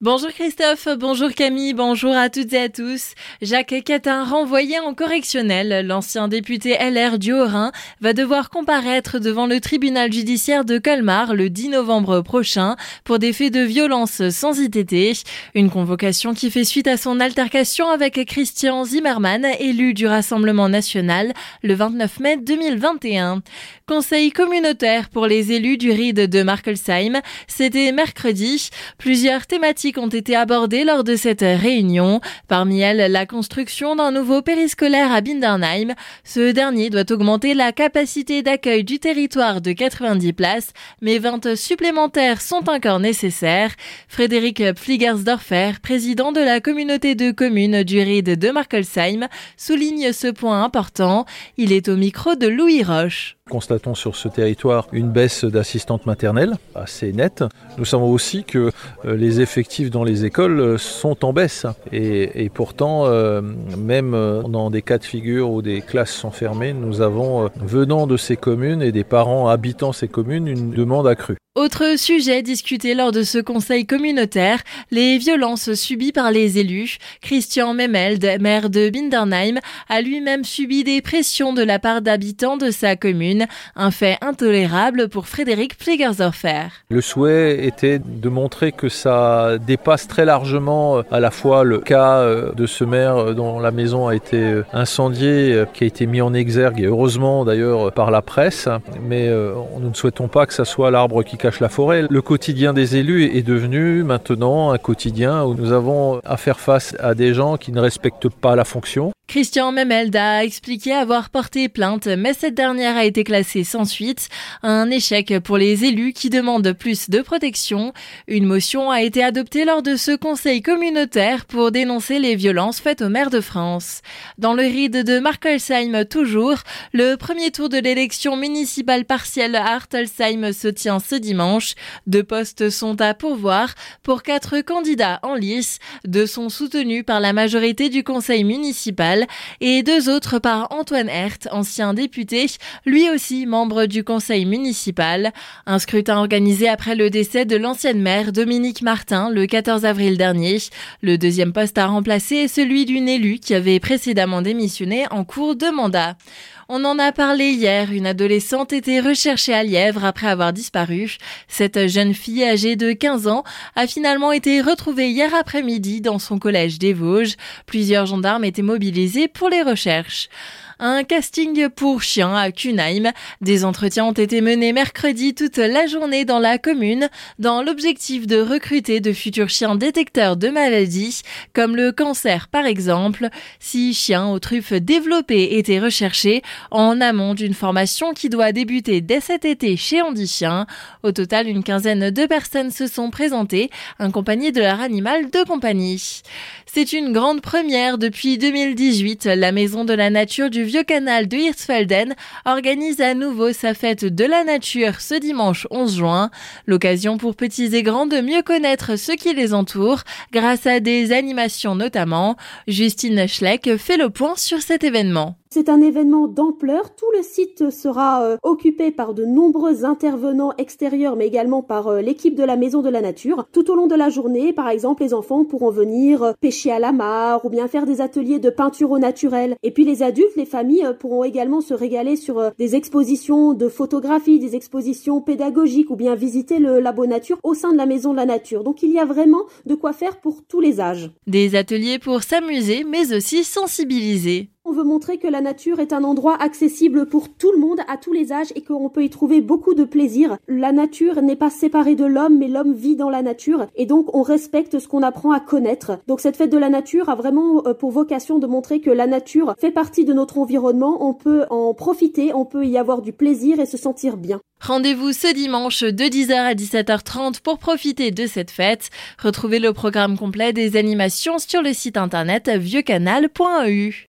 Bonjour Christophe, bonjour Camille, bonjour à toutes et à tous. Jacques Catin renvoyé en correctionnel, l'ancien député LR du Haut-Rhin va devoir comparaître devant le tribunal judiciaire de Colmar le 10 novembre prochain pour des faits de violence sans ITT. Une convocation qui fait suite à son altercation avec Christian Zimmermann, élu du Rassemblement national le 29 mai 2021. Conseil communautaire pour les élus du RID de Markelsheim, c'était mercredi. Plusieurs thématiques ont été abordées lors de cette réunion. Parmi elles, la construction d'un nouveau périscolaire à Bindernheim. Ce dernier doit augmenter la capacité d'accueil du territoire de 90 places, mais 20 supplémentaires sont encore nécessaires. Frédéric Pfligersdorfer, président de la communauté de communes du RID de Markelsheim, souligne ce point important. Il est au micro de Louis Roche. Constatons sur ce territoire une baisse d'assistantes maternelles assez nette. Nous savons aussi que euh, les effectifs dans les écoles euh, sont en baisse et, pourtant, euh, même dans des cas de figure où des classes sont fermées, nous avons, venant de ces communes et des parents habitant ces communes, une demande accrue. Autre sujet discuté lors de ce conseil communautaire, les violences subies par les élus. Christian Memeld, maire de Bindernheim, a lui-même subi des pressions de la part d'habitants de sa commune, un fait intolérable pour Frédéric Pflegersdorfer. Le souhait était de montrer que ça dépasse très largement euh, à la fois le cas euh, de ce maire euh, dont la maison a été incendiée, qui a été mis en exergue, et heureusement d'ailleurs par la presse, mais nous ne souhaitons pas que ça soit l'arbre qui cache la forêt. Le quotidien des élus est devenu maintenant un quotidien où nous avons à faire face à des gens qui ne respectent pas la fonction, Christian Memeld a expliqué avoir porté plainte, mais cette dernière a été classée sans suite. Un échec pour les élus qui demandent plus de protection. Une motion a été adoptée lors de ce conseil communautaire pour dénoncer les violences faites aux maires de France. Dans le ride de Markelsheim toujours, le premier tour de l'élection municipale partielle à Hartelsheim se tient ce dimanche. Deux postes sont à pourvoir pour quatre candidats en lice. Deux sont soutenus par la majorité du conseil municipal et deux autres par Antoine Hert, ancien député, lui aussi membre du conseil municipal. Un scrutin organisé après le décès de l'ancienne maire Dominique Martin le 14 avril dernier. Le deuxième poste à remplacer est celui d'une élue qui avait précédemment démissionné en cours de mandat. On en a parlé hier, une adolescente était recherchée à Lièvre après avoir disparu. Cette jeune fille âgée de 15 ans a finalement été retrouvée hier après-midi dans son collège des Vosges. Plusieurs gendarmes étaient mobilisés pour les recherches un casting pour chiens à Cunheim. Des entretiens ont été menés mercredi toute la journée dans la commune dans l'objectif de recruter de futurs chiens détecteurs de maladies comme le cancer par exemple. Six chiens aux truffes développées étaient recherchés en amont d'une formation qui doit débuter dès cet été chez Andy Chien. Au total, une quinzaine de personnes se sont présentées, accompagnées de leur animal de compagnie. C'est une grande première depuis 2018. La Maison de la Nature du vieux canal de Hirtsfelden organise à nouveau sa fête de la nature ce dimanche 11 juin. L'occasion pour petits et grands de mieux connaître ce qui les entoure grâce à des animations notamment. Justine Schleck fait le point sur cet événement. C'est un événement d'ampleur. Tout le site sera euh, occupé par de nombreux intervenants extérieurs, mais également par euh, l'équipe de la Maison de la Nature. Tout au long de la journée, par exemple, les enfants pourront venir euh, pêcher à la mare ou bien faire des ateliers de peinture au naturel. Et puis les adultes, les familles pourront également se régaler sur des expositions de photographie, des expositions pédagogiques ou bien visiter le labo nature au sein de la Maison de la Nature. Donc il y a vraiment de quoi faire pour tous les âges. Des ateliers pour s'amuser, mais aussi sensibiliser. On veut montrer que la nature est un endroit accessible pour tout le monde, à tous les âges, et qu'on peut y trouver beaucoup de plaisir. La nature n'est pas séparée de l'homme, mais l'homme vit dans la nature, et donc on respecte ce qu'on apprend à connaître. Donc cette fête de la nature a vraiment euh, pour vocation de montrer que la nature fait partie de notre environnement, on peut en profiter, on peut y avoir du plaisir et se sentir bien. Rendez-vous ce dimanche de 10h à 17h30 pour profiter de cette fête. Retrouvez le programme complet des animations sur le site internet vieuxcanal.eu.